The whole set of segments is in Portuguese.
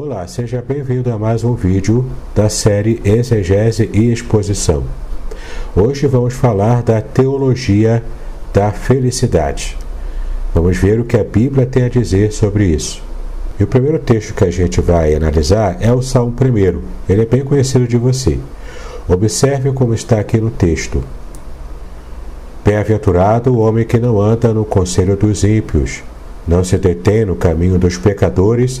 Olá, seja bem-vindo a mais um vídeo da série Exegese e Exposição. Hoje vamos falar da teologia da felicidade. Vamos ver o que a Bíblia tem a dizer sobre isso. E o primeiro texto que a gente vai analisar é o Salmo 1. Ele é bem conhecido de você. Observe como está aqui no texto. Bem-aventurado o homem que não anda no conselho dos ímpios, não se detém no caminho dos pecadores,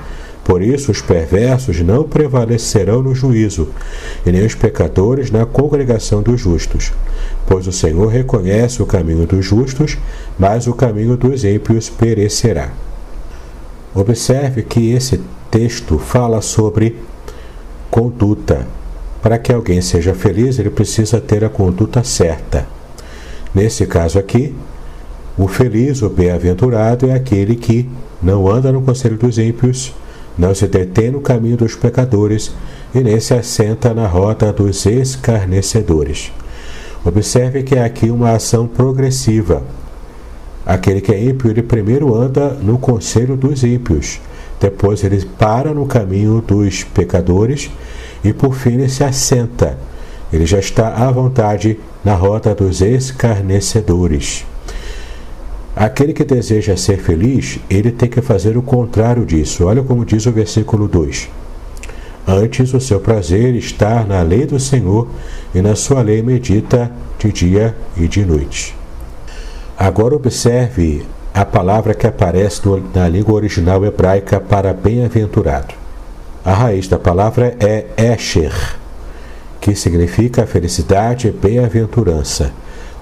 Por isso, os perversos não prevalecerão no juízo, e nem os pecadores na congregação dos justos. Pois o Senhor reconhece o caminho dos justos, mas o caminho dos ímpios perecerá. Observe que esse texto fala sobre conduta. Para que alguém seja feliz, ele precisa ter a conduta certa. Nesse caso aqui, o feliz, o bem-aventurado, é aquele que não anda no conselho dos ímpios, não se detém no caminho dos pecadores e nem se assenta na rota dos escarnecedores. Observe que é aqui uma ação progressiva. Aquele que é ímpio, ele primeiro anda no conselho dos ímpios, depois ele para no caminho dos pecadores e por fim ele se assenta. Ele já está à vontade na rota dos escarnecedores. Aquele que deseja ser feliz, ele tem que fazer o contrário disso. Olha como diz o versículo 2. Antes, o seu prazer está na lei do Senhor e na sua lei medita de dia e de noite. Agora observe a palavra que aparece na língua original hebraica para bem-aventurado. A raiz da palavra é Esher, que significa felicidade e bem-aventurança,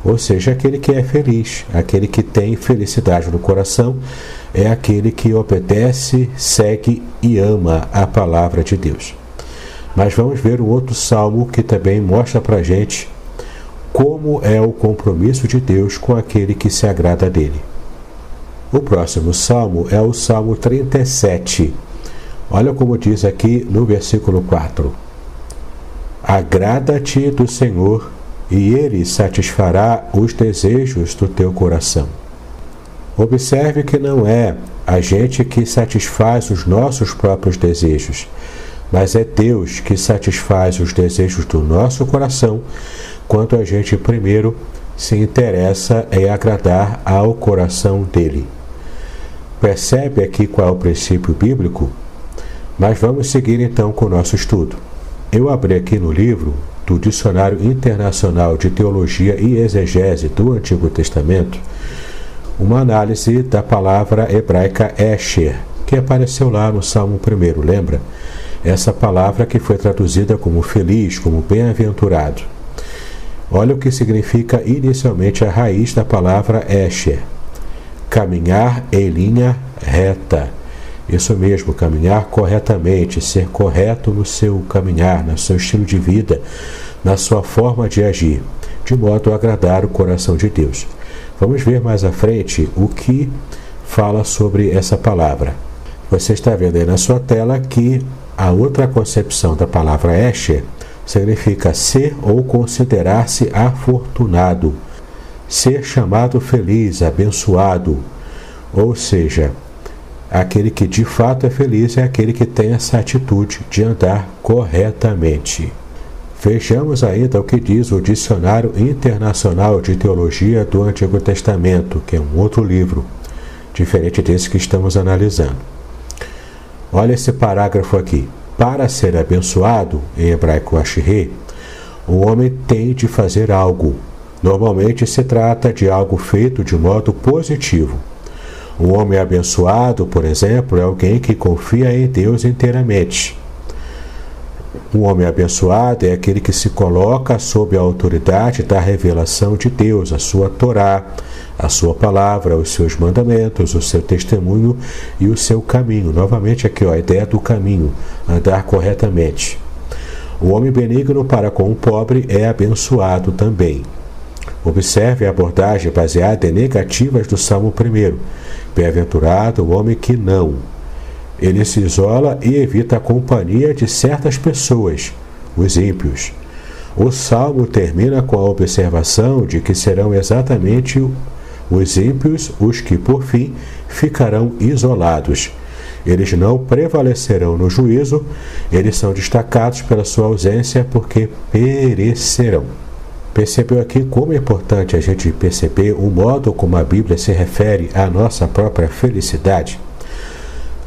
ou seja, aquele que é feliz, aquele que tem felicidade no coração, é aquele que obedece, segue e ama a palavra de Deus. Mas vamos ver um outro salmo que também mostra para a gente como é o compromisso de Deus com aquele que se agrada dele. O próximo salmo é o Salmo 37. Olha como diz aqui no versículo 4: Agrada-te do Senhor, e ele satisfará os desejos do teu coração. Observe que não é a gente que satisfaz os nossos próprios desejos, mas é Deus que satisfaz os desejos do nosso coração quando a gente primeiro se interessa em agradar ao coração dele. Percebe aqui qual é o princípio bíblico? Mas vamos seguir então com o nosso estudo. Eu abri aqui no livro do Dicionário Internacional de Teologia e Exegese do Antigo Testamento uma análise da palavra hebraica Esher, que apareceu lá no Salmo 1, lembra? Essa palavra que foi traduzida como feliz, como bem-aventurado. Olha o que significa inicialmente a raiz da palavra Esher caminhar em linha reta. Isso mesmo, caminhar corretamente, ser correto no seu caminhar, no seu estilo de vida, na sua forma de agir, de modo a agradar o coração de Deus. Vamos ver mais à frente o que fala sobre essa palavra. Você está vendo aí na sua tela que a outra concepção da palavra Escher significa ser ou considerar-se afortunado ser chamado feliz, abençoado. Ou seja, aquele que de fato é feliz é aquele que tem essa atitude de andar corretamente. Vejamos ainda o que diz o Dicionário Internacional de Teologia do Antigo Testamento, que é um outro livro, diferente desse que estamos analisando. Olha esse parágrafo aqui. Para ser abençoado, em hebraico ashirê, o homem tem de fazer algo, Normalmente se trata de algo feito de modo positivo. Um homem abençoado, por exemplo, é alguém que confia em Deus inteiramente. Um homem abençoado é aquele que se coloca sob a autoridade da revelação de Deus, a sua Torá, a sua palavra, os seus mandamentos, o seu testemunho e o seu caminho. Novamente aqui ó, a ideia do caminho, andar corretamente. O homem benigno para com o pobre é abençoado também. Observe a abordagem baseada em negativas do Salmo 1. Bem-aventurado o homem que não. Ele se isola e evita a companhia de certas pessoas, os ímpios. O salmo termina com a observação de que serão exatamente os ímpios os que, por fim, ficarão isolados. Eles não prevalecerão no juízo, eles são destacados pela sua ausência porque perecerão. Percebeu aqui como é importante a gente perceber o modo como a Bíblia se refere à nossa própria felicidade?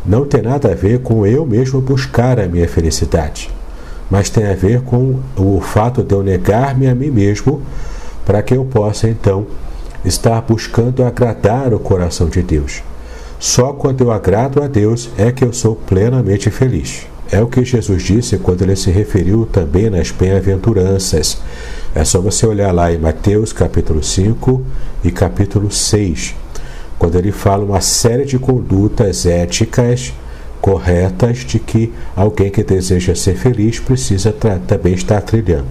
Não tem nada a ver com eu mesmo buscar a minha felicidade, mas tem a ver com o fato de eu negar-me a mim mesmo para que eu possa então estar buscando agradar o coração de Deus. Só quando eu agrado a Deus é que eu sou plenamente feliz. É o que Jesus disse quando ele se referiu também nas bem-aventuranças. É só você olhar lá em Mateus capítulo 5 e capítulo 6, quando ele fala uma série de condutas éticas corretas de que alguém que deseja ser feliz precisa também estar trilhando.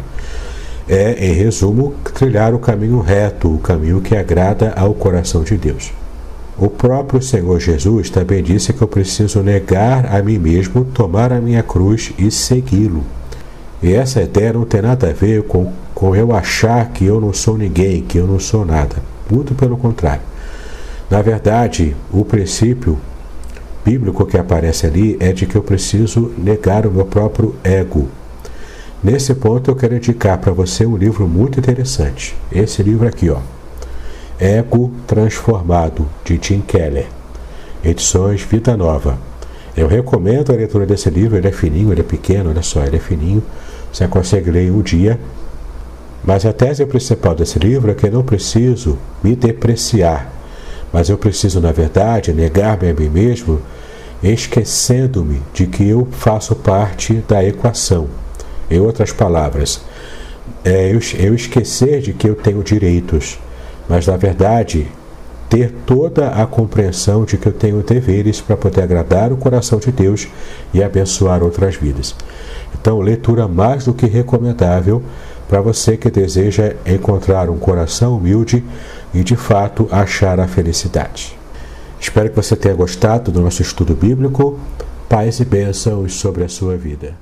É, em resumo, trilhar o caminho reto, o caminho que agrada ao coração de Deus. O próprio Senhor Jesus também disse que eu preciso negar a mim mesmo, tomar a minha cruz e segui-lo. E essa ideia não tem nada a ver com, com eu achar que eu não sou ninguém, que eu não sou nada. Muito pelo contrário. Na verdade, o princípio bíblico que aparece ali é de que eu preciso negar o meu próprio ego. Nesse ponto eu quero indicar para você um livro muito interessante. Esse livro aqui, ó. Ego Transformado, de Tim Keller. Edições Vida Nova. Eu recomendo a leitura desse livro, ele é fininho, ele é pequeno, olha só, ele é fininho, consegue ler um dia. Mas a tese principal desse livro é que eu não preciso me depreciar, mas eu preciso, na verdade, negar-me a mim mesmo, esquecendo-me de que eu faço parte da equação. Em outras palavras, é eu esquecer de que eu tenho direitos, mas na verdade ter toda a compreensão de que eu tenho deveres para poder agradar o coração de Deus e abençoar outras vidas. Então, leitura mais do que recomendável para você que deseja encontrar um coração humilde e de fato achar a felicidade. Espero que você tenha gostado do nosso estudo bíblico. Paz e bênçãos sobre a sua vida.